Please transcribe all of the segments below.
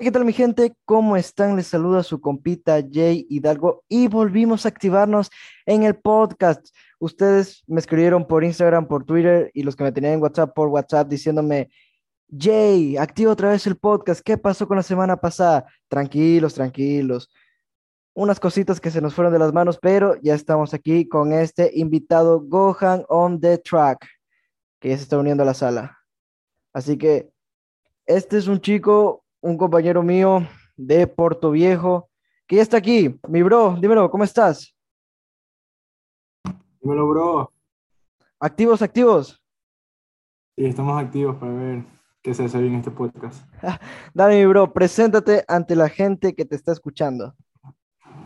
¿Qué tal mi gente? ¿Cómo están? Les saluda su compita Jay Hidalgo y volvimos a activarnos en el podcast. Ustedes me escribieron por Instagram, por Twitter y los que me tenían en WhatsApp por WhatsApp diciéndome, Jay, activa otra vez el podcast. ¿Qué pasó con la semana pasada? Tranquilos, tranquilos. Unas cositas que se nos fueron de las manos, pero ya estamos aquí con este invitado Gohan on the track, que ya se está uniendo a la sala. Así que este es un chico un compañero mío de Puerto Viejo, que ya está aquí. Mi bro, dímelo, ¿cómo estás? Dímelo, bro. ¿Activos, activos? Sí, estamos activos para ver qué se hace en este podcast. Dale, mi bro, preséntate ante la gente que te está escuchando.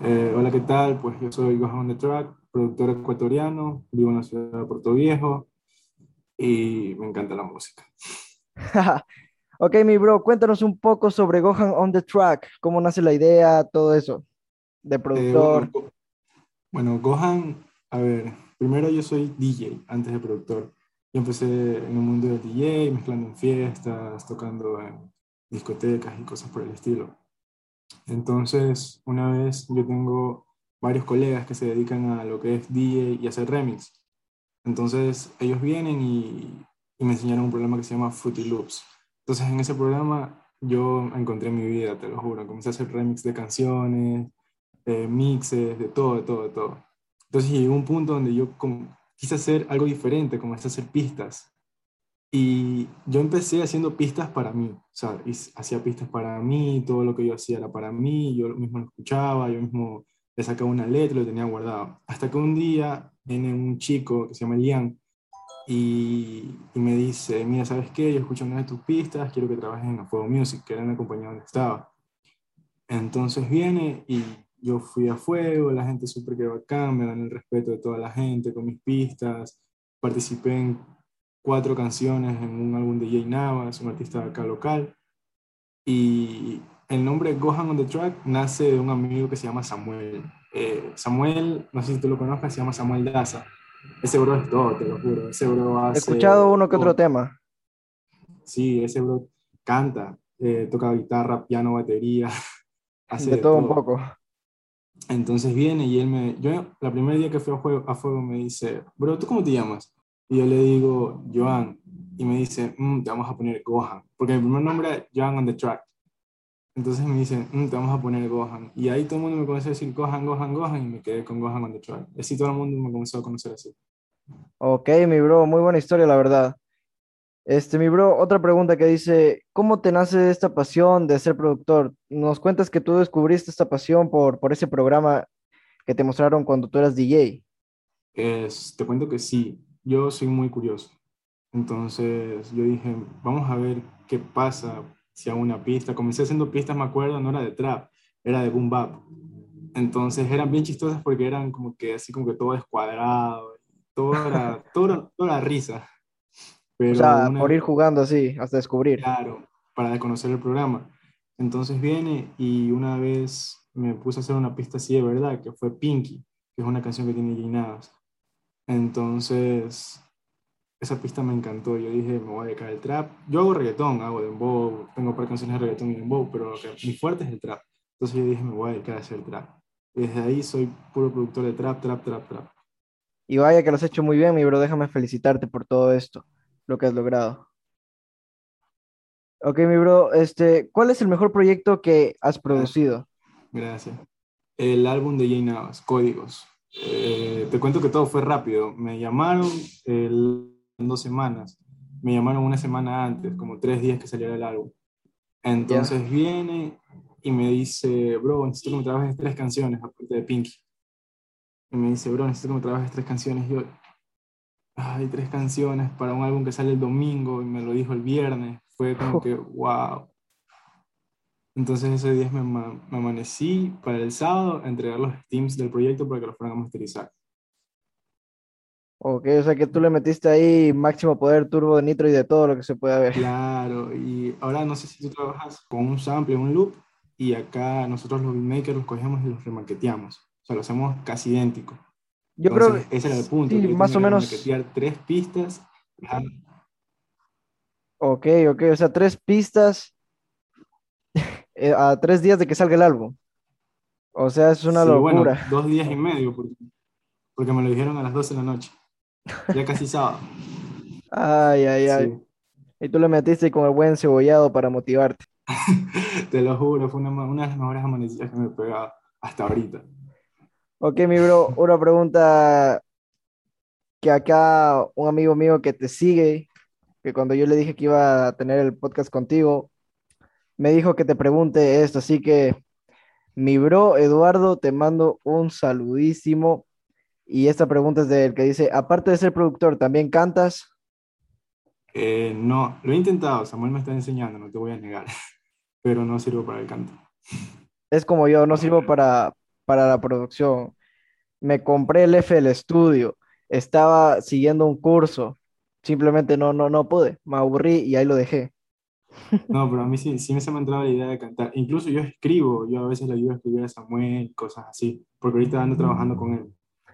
Eh, hola, ¿qué tal? Pues yo soy Gohan the Track, productor ecuatoriano, vivo en la ciudad de Puerto Viejo y me encanta la música. Ok, mi bro, cuéntanos un poco sobre Gohan on the Track, cómo nace la idea, todo eso, de productor. Eh, bueno, Gohan, a ver, primero yo soy DJ antes de productor. Yo empecé en el mundo del DJ, mezclando en fiestas, tocando en discotecas y cosas por el estilo. Entonces, una vez yo tengo varios colegas que se dedican a lo que es DJ y hacer remix. Entonces, ellos vienen y, y me enseñaron un programa que se llama Fruity Loops. Entonces en ese programa yo encontré mi vida, te lo juro. Comencé a hacer remix de canciones, eh, mixes, de todo, de todo, de todo. Entonces llegó un punto donde yo quise hacer algo diferente, comencé a hacer pistas. Y yo empecé haciendo pistas para mí, o sea, hacía pistas para mí, todo lo que yo hacía era para mí, yo mismo lo escuchaba, yo mismo le sacaba una letra lo tenía guardado. Hasta que un día viene un chico que se llama Elian, y, me dice, mira, ¿sabes qué? Yo escucho una de tus pistas, quiero que trabajes en Fuego Music, que era una compañía donde estaba. Entonces viene y yo fui a Fuego, la gente súper que bacán, me dan el respeto de toda la gente con mis pistas, participé en cuatro canciones en un álbum de Jay Navas, un artista acá local, y el nombre Gohan on the Track nace de un amigo que se llama Samuel. Eh, Samuel, no sé si tú lo conozcas, se llama Samuel Daza ese bro es todo, te lo juro. Ese bro hace, He escuchado uno que otro tema. Sí, ese bro canta, eh, toca guitarra, piano, batería. Hace de, todo, un poco. Entonces viene y él me. Yo, la primer día que fui a, juego, a fuego, me dice, bro, ¿tú cómo te llamas? Y yo le digo, Joan. Y me dice, mm, te vamos a poner Gohan. Porque mi primer nombre es Joan on the Track. Entonces me dicen, mm, te vamos a poner Gohan. Y ahí todo el mundo me comenzó a decir Gohan, Gohan, Gohan, y me quedé con Gohan on the track. Así todo el mundo me comenzó a conocer así. Ok, mi bro, muy buena historia, la verdad. Este, mi bro, otra pregunta que dice, ¿cómo te nace esta pasión de ser productor? Nos cuentas que tú descubriste esta pasión por, por ese programa que te mostraron cuando tú eras DJ. Es, te cuento que sí, yo soy muy curioso. Entonces yo dije, vamos a ver qué pasa si hago una pista. Comencé haciendo pistas, me acuerdo, no era de trap, era de boom bap. Entonces eran bien chistosas porque eran como que así como que todo descuadrado, todo, toda la risa. Pero o sea, por ir jugando así, hasta descubrir. Claro, para conocer el programa. Entonces viene y una vez me puse a hacer una pista así de verdad, que fue Pinky, que es una canción que tiene Ginadas. Entonces esa pista me encantó. Yo dije, me voy a dedicar al trap. Yo hago reggaetón, hago dembow, tengo par canciones de reggaetón y dembow, pero lo que, mi fuerte es el trap. Entonces yo dije, me voy a dedicar a hacer trap. Y desde ahí soy puro productor de trap, trap, trap, trap. Y vaya que lo has hecho muy bien, mi bro. Déjame felicitarte por todo esto, lo que has logrado. Ok, mi bro, este, ¿cuál es el mejor proyecto que has producido? Gracias. El álbum de Jay Navas, Códigos. Eh, te cuento que todo fue rápido. Me llamaron, el dos semanas. Me llamaron una semana antes, como tres días que saliera el álbum. Entonces viene y me dice, bro, necesito que me trabajes tres canciones, aparte de Pinky. Y me dice, bro, necesito que me trabajes tres canciones. Y yo, hay tres canciones para un álbum que sale el domingo y me lo dijo el viernes. Fue como que, wow. Entonces ese día me, me amanecí para el sábado a entregar los teams del proyecto para que los fueran a masterizar. Ok, o sea que tú le metiste ahí máximo poder turbo de nitro y de todo lo que se puede ver. Claro, y ahora no sé si tú trabajas con un sample, un loop, y acá nosotros los beatmakers los cogemos y los remarketeamos. O sea, lo hacemos casi idéntico. Yo creo que ese era el punto. Sí, más o menos. tres pistas. Ok, ok, o sea, tres pistas. eh, a tres días de que salga el álbum. O sea, es una Sí, bueno, locura. dos días y medio, porque, porque me lo dijeron a las 12 de la noche. Ya casi sábado. Ay, ay, ay. Sí, Y tú le metiste con el buen cebollado para motivarte. te lo juro, fue una, una de las mejores amanecidas que me he pegado hasta ahorita. Ok, mi bro, una pregunta que acá un amigo mío que te sigue, que cuando yo le dije que iba a tener el podcast contigo, me dijo que te pregunte esto, así que mi bro Eduardo, te mando un saludísimo y esta pregunta es de él que dice, aparte de ser productor, ¿también cantas? Eh, no, lo he intentado, Samuel me está enseñando, no te voy a negar, pero no sirvo para el canto. Es como yo, no sirvo para, para la producción. Me compré el FL Studio, estaba siguiendo un curso, simplemente no, no, no pude, me aburrí y ahí lo dejé. No, pero a mí sí, sí me se me ha entrado la idea de cantar. Incluso yo escribo, yo a veces le ayudo a escribir a Samuel, cosas así, porque ahorita ando trabajando con él.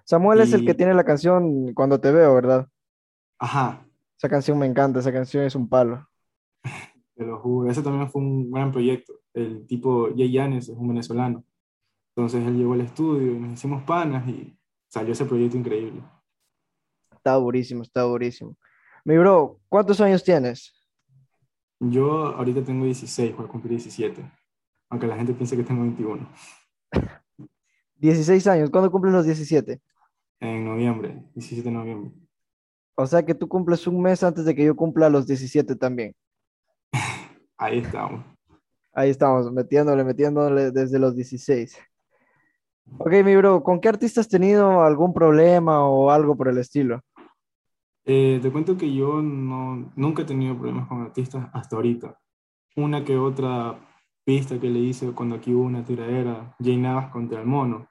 Samuel es el que tiene la canción Cuando te veo, ¿verdad? ajá, Esa canción me encanta, esa canción es un palo. te lo juro, ese también fue un gran proyecto. El tipo Jay Yanes es un venezolano. Entonces él llegó al estudio y nos hicimos panas y salió ese proyecto increíble. Está durísimo, está durísimo. Mi bro, ¿cuántos años tienes? Yo ahorita tengo 16, voy a cumplir 17, aunque la gente piense que tengo 21. 16 años, ¿cuándo cumples los 17? En noviembre, 17 de noviembre. O sea que tú cumples un mes antes de que yo cumpla los 17 también. Ahí estamos. Ahí estamos, metiéndole, metiéndole desde los 16. Ok, mi bro, ¿con qué artista has tenido algún problema o algo por el estilo? Eh, te cuento que yo no, nunca he tenido problemas con artistas hasta ahorita. Una que otra pista que le hice cuando aquí hubo una tiradera, Jay Navas contra el mono.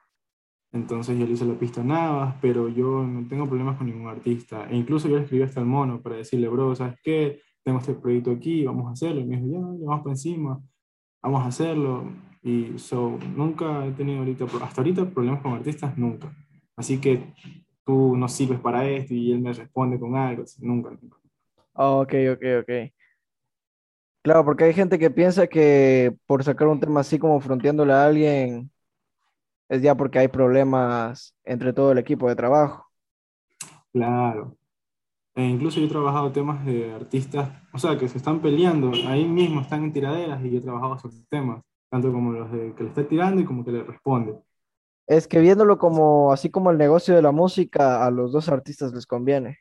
Entonces yo le hice la pista a Navas, pero yo no tengo problemas con ningún artista. E incluso yo le escribí hasta el mono para decirle, bro, ¿sabes qué? Tengo este proyecto aquí, vamos a hacerlo. Y me dijo, ya, ya vamos por encima, vamos a hacerlo. Y so, nunca he tenido ahorita, hasta ahorita problemas con artistas, nunca. Así que tú no sirves para esto y él me responde con algo, así, nunca, nunca. Ok, ok, ok. Claro, porque hay gente que piensa que por sacar un tema así como fronteándole a alguien es ya porque hay problemas entre todo el equipo de trabajo. Claro. E incluso yo he trabajado temas de artistas, o sea, que se están peleando, ahí mismo están en tiraderas y yo he trabajado sobre temas, tanto como los de que le está tirando y como que le responde. Es que viéndolo como así como el negocio de la música, a los dos artistas les conviene.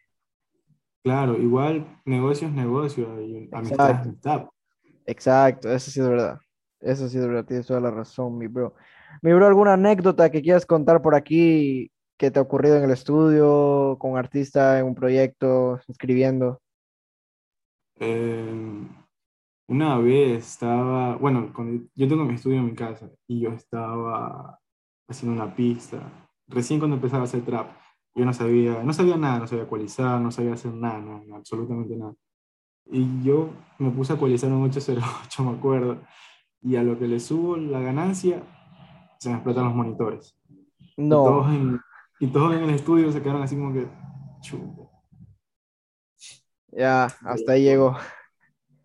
Claro, igual negocio es negocio y amistad es Exacto, amistad. exacto, eso sí es verdad. Eso sí es verdad, tienes toda la razón, mi bro. Mi bro, ¿alguna anécdota que quieras contar por aquí que te ha ocurrido en el estudio, con un artista, en un proyecto, escribiendo? Eh, una vez estaba, bueno, cuando yo tengo mi estudio en mi casa y yo estaba haciendo una pista, recién cuando empezaba a hacer trap, yo no sabía, no sabía nada, no sabía ecualizar, no sabía hacer nada, no, absolutamente nada. Y yo me puse a ecualizar un 808, me acuerdo, y a lo que le subo la ganancia, se me explotan los monitores. Y todos No, en, y todos en el estudio se quedaron así como que, chupo. ya, hasta ahí llegó.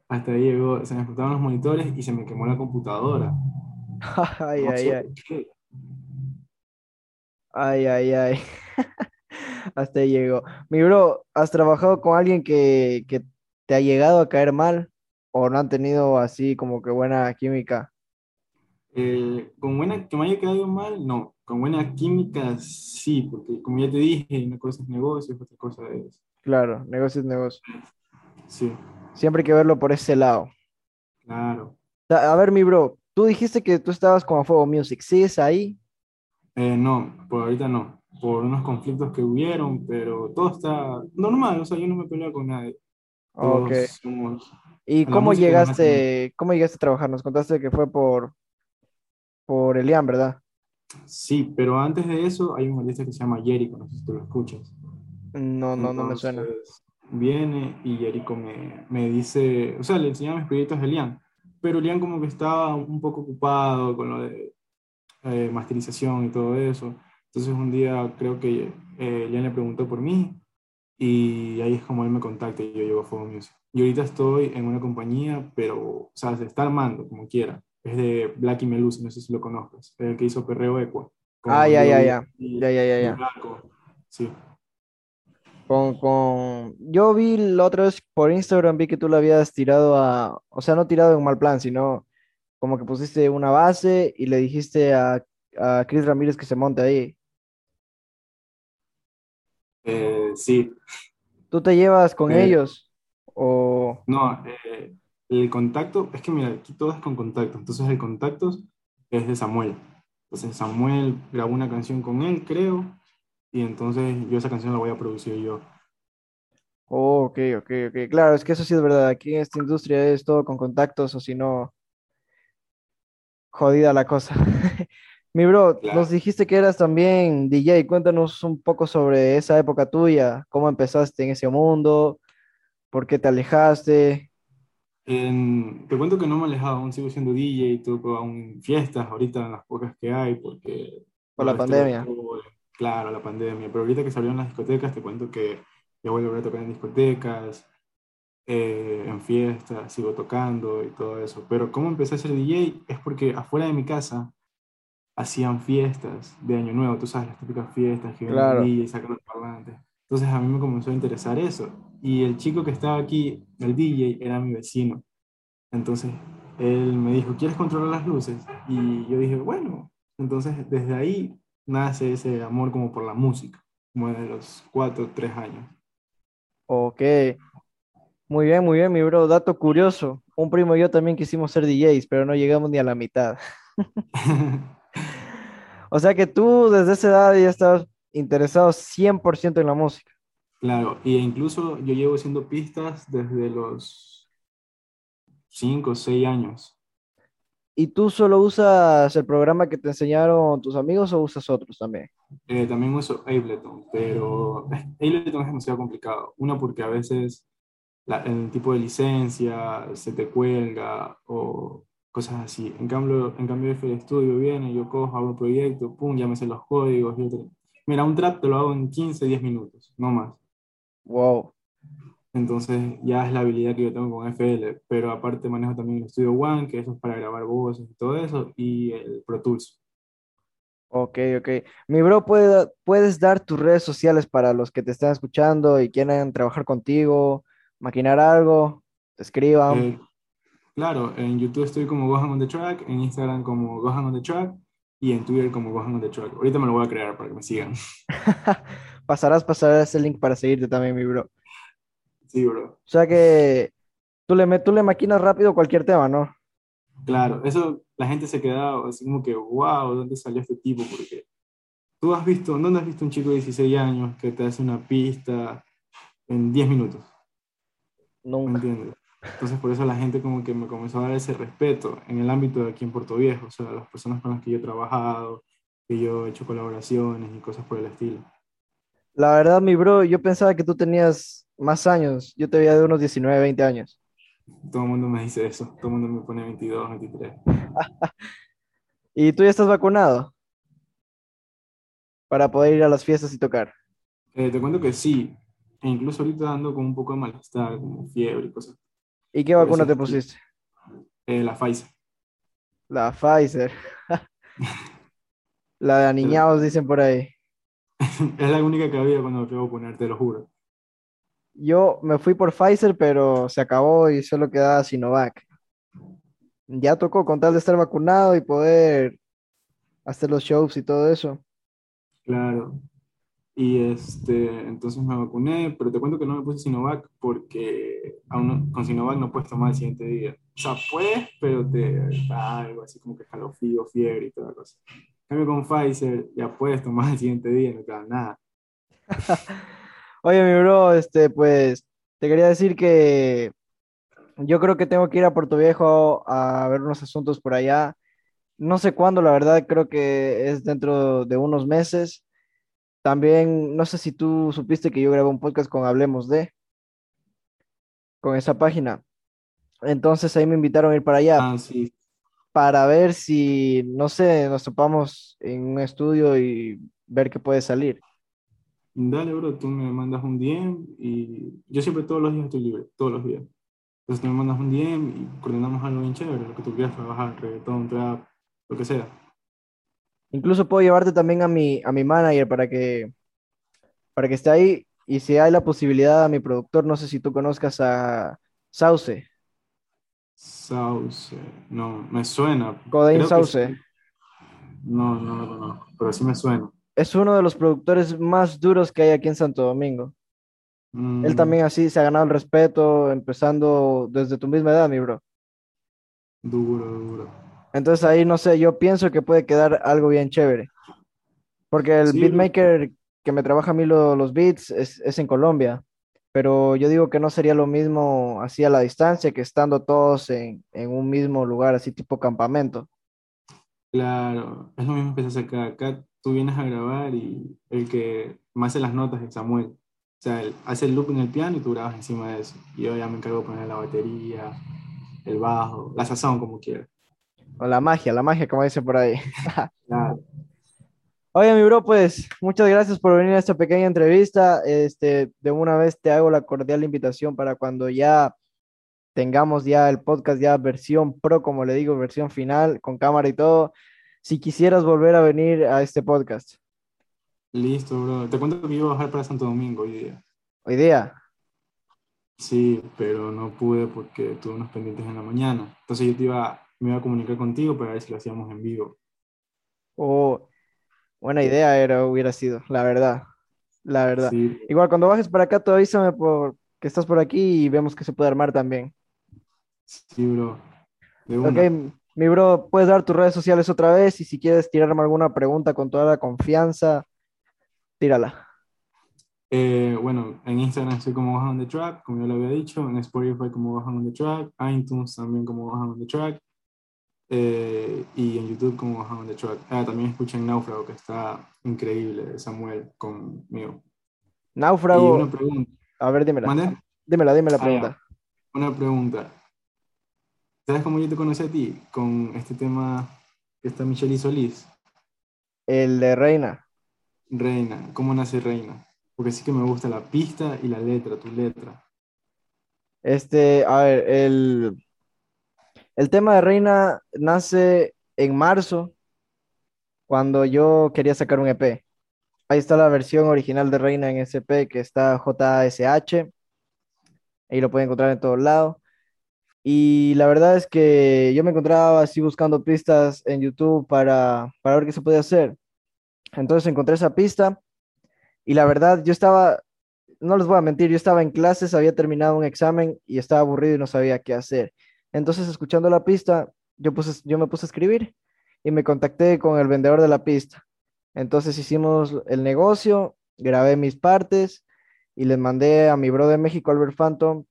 Hasta ahí llegó, se me explotaron los monitores y se me quemó la computadora. Ay, ay, ay, qué. ay, ay, ay. Hasta ahí llegó. Mi bro, ¿has trabajado con alguien que, que te ha llegado a caer mal o no han tenido así como que buena química? Eh, con buena, que me haya quedado mal, no. Con buena química, sí, porque como ya te dije, una cosa es negocio, otra cosa es. Claro, negocio es negocio. Sí, Siempre hay que verlo por ese lado. claro. A ver, mi bro, tú dijiste que tú estabas con Fuego Music. ¿Sigues ahí? Eh, no, por ahorita no. Por unos conflictos que hubieron, pero todo está normal, o sea, yo no me peleo con nadie. Ok. Todos somos. ¿Y cómo llegaste, cómo llegaste a trabajar? Nos contaste que fue por, por Elian, ¿verdad? Sí, pero antes de eso hay un artista que se llama Jericho, no sé si tú lo escuchas. No, no, no me suena. Entonces viene y Jericho me, me dice, o sea, le enseñaba mis proyectos a Elian, pero Elian como que estaba un poco ocupado con lo de eh, masterización y todo eso. Entonces un día creo que eh, Elian le preguntó por mí y ahí es como él me contacta y yo llego a Fuego Music. Y ahorita estoy en una compañía, pero, o sea, se está armando como quiera. Es de Blacky Melusi, no sé si lo conozcas, el que hizo Perreo Equa. Ah, ya, ya, ya. Ya, ya, ya, ya. Sí. Con, con... Yo vi la otra vez por Instagram, vi que tú lo habías tirado a, o sea, no tirado en mal plan, sino como que pusiste una base y le dijiste a, a Chris Ramírez que se monte ahí. Eh, sí. ¿Tú te llevas con Eh, ellos? O... No, eh, el contacto, es que mira, aquí todo es con contacto, entonces el contacto es de Samuel. Entonces Samuel grabó una canción con él, creo, y entonces yo esa canción la voy a producir yo. Oh, ok, ok, ok. Claro, es que eso sí es verdad. Aquí en esta industria es todo con contactos o si no, jodida la cosa. Mi bro, nos Claro. dijiste que eras también DJ. Cuéntanos un poco sobre esa época tuya. ¿Cómo empezaste en ese mundo? ¿Por qué te alejaste? En- te cuento que no me he alejado, aún sigo siendo DJ, toco aún fiestas, ahorita en las pocas que hay, porque Por la pandemia. alcohol, claro, la pandemia, pero ahorita que salieron las discotecas, te cuento que ya voy a volver a tocar en discotecas, eh, en fiestas, sigo tocando y todo eso. Pero cómo empecé a ser DJ es porque afuera de mi casa hacían fiestas de Año Nuevo, tú sabes, las típicas fiestas que Claro. DJs, sacan los parlantes. Entonces a mí me comenzó a interesar eso. Y el chico que estaba aquí, el DJ, era mi vecino. Entonces él me dijo, ¿quieres controlar las luces? Y yo dije, bueno. Entonces desde ahí nace ese amor como por la música, como de los cuatro, tres años. Ok. Muy bien, muy bien, mi bro. Dato curioso. Un primo y yo también quisimos ser DJs, pero no llegamos ni a la mitad. O sea que tú desde esa edad ya estabas interesado 100% en la música. Claro, y incluso yo llevo haciendo pistas desde los cinco o seis años. ¿Y tú solo usas el programa que te enseñaron tus amigos o usas otros también? Eh, también uso Ableton, pero Ableton es demasiado complicado. Una, porque a veces la- el tipo de licencia se te cuelga o cosas así. En cambio, en cambio FL Studio viene, yo cojo, hago un proyecto, pum, ya me sé los códigos. y otro- Mira, un trap te lo hago en 15, 10 minutos, no más. Wow. Entonces ya es la habilidad que yo tengo con FL, pero aparte manejo también el Studio One, que eso es para grabar voces y todo eso, y el Pro Tools. Ok, ok. Mi bro, ¿puede- ¿puedes dar tus redes sociales para los que te están escuchando y quieran trabajar contigo, maquinar algo, te escriban? Eh, claro, en YouTube estoy como Gohan on the Track, en Instagram como Gohan on the Track y en Twitter como Gohan on the Track. Ahorita me lo voy a crear para que me sigan. Pasarás, pasarás el link para seguirte también, mi bro. Sí, bro. O sea que tú le, tú le maquinas rápido cualquier tema, ¿no? Claro, eso la gente se queda así como que, wow, ¿dónde salió este tipo? Porque tú has visto, ¿dónde has visto un chico de 16 años que te hace una pista en 10 minutos? ¿Me Nunca. entiendes? Entonces por eso la gente como que me comenzó a dar ese respeto en el ámbito de aquí en Puerto Viejo, o sea, las personas con las que yo he trabajado, que yo he hecho colaboraciones y cosas por el estilo. La verdad, mi bro, yo pensaba que tú tenías más años. Yo te veía de unos 19, 20 años. Todo el mundo me dice eso, todo el mundo me pone 22, 23. ¿Y tú ya estás vacunado? Para poder ir a las fiestas y tocar. Eh, te cuento que sí, e incluso ahorita ando con un poco de malestar, como fiebre y cosas. ¿Y qué Por vacuna te pusiste? Eh, la Pfizer. La Pfizer. La de aniñados, dicen por ahí. Es la única que había cuando me fui a poner, te lo juro. Yo me fui por Pfizer, pero se acabó y solo quedaba Sinovac. Ya tocó con tal de estar vacunado y poder hacer los shows y todo eso. Claro. Y este, entonces me vacuné, pero te cuento que no me puse Sinovac porque aún no- con Sinovac no puedes tomar el siguiente día. O sea, puedes, pero te da algo así como que escalofrío, fiebre y toda la cosa. Cambio con Pfizer ya puedes tomar el siguiente día no te da nada. Oye, mi bro, este, pues te quería decir que yo creo que tengo que ir a Puerto Viejo a ver unos asuntos por allá. No sé cuándo, la verdad, creo que es dentro de unos meses. También, no sé si tú supiste que yo grabé un podcast con Hablemos de, con esa página. Entonces ahí me invitaron a ir para allá Ah, sí. Para ver si, no sé, nos topamos en un estudio y ver qué puede salir. Dale, bro, tú me mandas un DM y yo siempre todos los días estoy libre, todos los días. Entonces tú me mandas un DM y coordinamos algo bien chévere, lo que tú quieras trabajar, reggaetón, trap, lo que sea. Incluso puedo llevarte también a mi, a mi manager para que, para que esté ahí. Y si hay la posibilidad a mi productor, no sé si tú conozcas a Sauce, Sauce, no, me suena. Codain Sauce. sí. No, no lo conozco, pero sí me suena. Es uno de los productores más duros que hay aquí en Santo Domingo. Él Mm, también así se ha ganado el respeto, empezando desde tu misma edad, mi bro. Duro, duro. Entonces ahí, no sé, yo pienso que puede quedar algo bien chévere. Porque el Sí, beatmaker que me trabaja a mí lo- los beats es, es en Colombia. Pero yo digo que no sería lo mismo así a la distancia que estando todos en, en un mismo lugar, así tipo campamento. Claro, es lo mismo que se acá. Acá tú vienes a grabar y el que más hace las notas es Samuel. O sea, él hace el loop en el piano y tú grabas encima de eso. Y yo ya me encargo de poner la batería, el bajo, la sazón, como quieras. O la magia, la magia, como dicen por ahí. Claro. Oye, mi bro, pues muchas gracias por venir a esta pequeña entrevista. Este, de una vez te hago la cordial invitación para cuando ya tengamos ya el podcast ya versión pro, como le digo, versión final, con cámara y todo. Si quisieras volver a venir a este podcast, Listo, bro. Te cuento que iba a bajar para Santo Domingo hoy día. hoy día. Sí, pero no pude porque tuve unos pendientes en la mañana. Entonces yo te iba, me iba a comunicar contigo para ver si lo hacíamos en vivo. O buena idea era, hubiera sido, la verdad, la verdad. Sí, Igual cuando bajes para acá, tú avísame por que estás por aquí y vemos que se puede armar también. sí, bro. De Ok, mi bro, puedes dar tus redes sociales otra vez y si quieres tirarme alguna pregunta con toda la confianza, tírala. Eh, bueno, en Instagram estoy como Bajan on the Track, como ya lo había dicho, en Spotify como Bajan on the Track, iTunes también como Bajan on the Track, eh, y en YouTube como on the Track. Ah, también escuchen Náufrago, que está increíble, Samuel conmigo. Y Náufrago, una pregunta, a ver, dímela. ¿mande? Dímela, dime la Ah, pregunta. Una pregunta. ¿Sabes cómo yo te conocí a ti? Con este tema que está Michelle y Solís, El de Reina. Reina. ¿Cómo nace Reina? Porque sí que me gusta la pista y la letra, tu letra. Este, a ver, el, el tema de Reina nace en marzo, cuando yo quería sacar un EP. Ahí está la versión original de Reina en SP, que está JSH. Ahí lo pueden encontrar en todos lados. Y la verdad es que yo me encontraba así buscando pistas en YouTube para, para ver qué se podía hacer. Entonces encontré esa pista y la verdad yo estaba, no les voy a mentir, yo estaba en clases, había terminado un examen y estaba aburrido y no sabía qué hacer. Entonces escuchando la pista, yo, puse, yo me puse a escribir y me contacté con el vendedor de la pista. Entonces hicimos el negocio, grabé mis partes y les mandé a mi bro de México, Albert Phantom,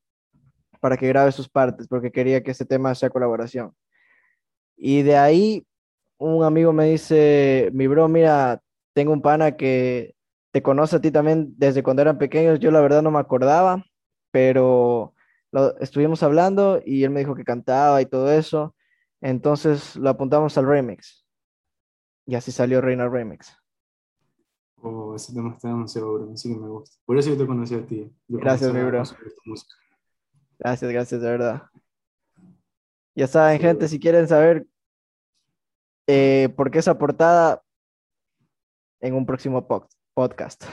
para que grabe sus partes, porque quería que este tema sea colaboración. Y de ahí un amigo me dice, mi bro, mira, tengo un pana que te conoce a ti también desde cuando eran pequeños, yo la verdad no me acordaba, pero lo, estuvimos hablando y él me dijo que cantaba y todo eso, entonces lo apuntamos al remix. Y así salió Reina Remix. Oh, ese tema está demasiado bueno, así que me gusta. Por eso yo te conocí a ti. Yo Gracias, mi bro. Gracias, gracias, de verdad. Ya saben, Sí, gente, bro. si quieren saber eh, por qué esa portada en un próximo po- podcast.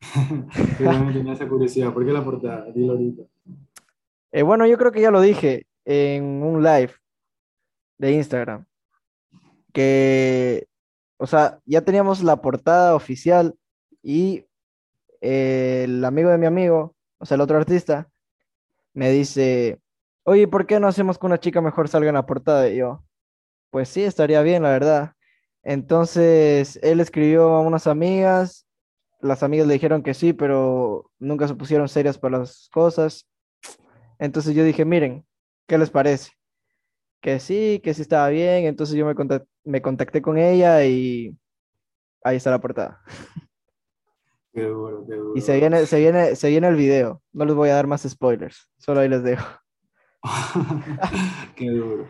Yo también tenía esa curiosidad. ¿Por qué la portada? Dilo ahorita. Eh, bueno, yo creo que ya lo dije en un live de Instagram, que, o sea, ya teníamos la portada oficial y eh, el amigo de mi amigo, o sea, el otro artista, me dice, oye, ¿por qué no hacemos que una chica mejor salga en la portada? Y yo, pues sí, estaría bien, la verdad. Entonces, él escribió a unas amigas, las amigas le dijeron que sí, pero nunca se pusieron serias para las cosas. Entonces yo dije, miren, ¿qué les parece? Que sí, que sí estaba bien. Entonces yo me contac- me contacté con ella y ahí está la portada. Qué duro, qué duro. Y se viene, se viene, se viene el video. No les voy a dar más spoilers, solo ahí les dejo. Qué duro.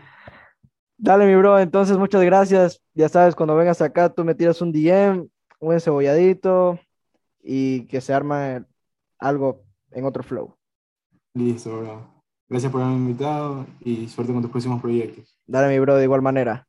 Dale, mi bro, entonces muchas gracias. Ya sabes, cuando vengas acá, tú me tiras un DM, un encebolladitos y que se arma algo en otro flow. Listo, bro. Gracias por haberme invitado y suerte con tus próximos proyectos. Dale, mi bro, de igual manera.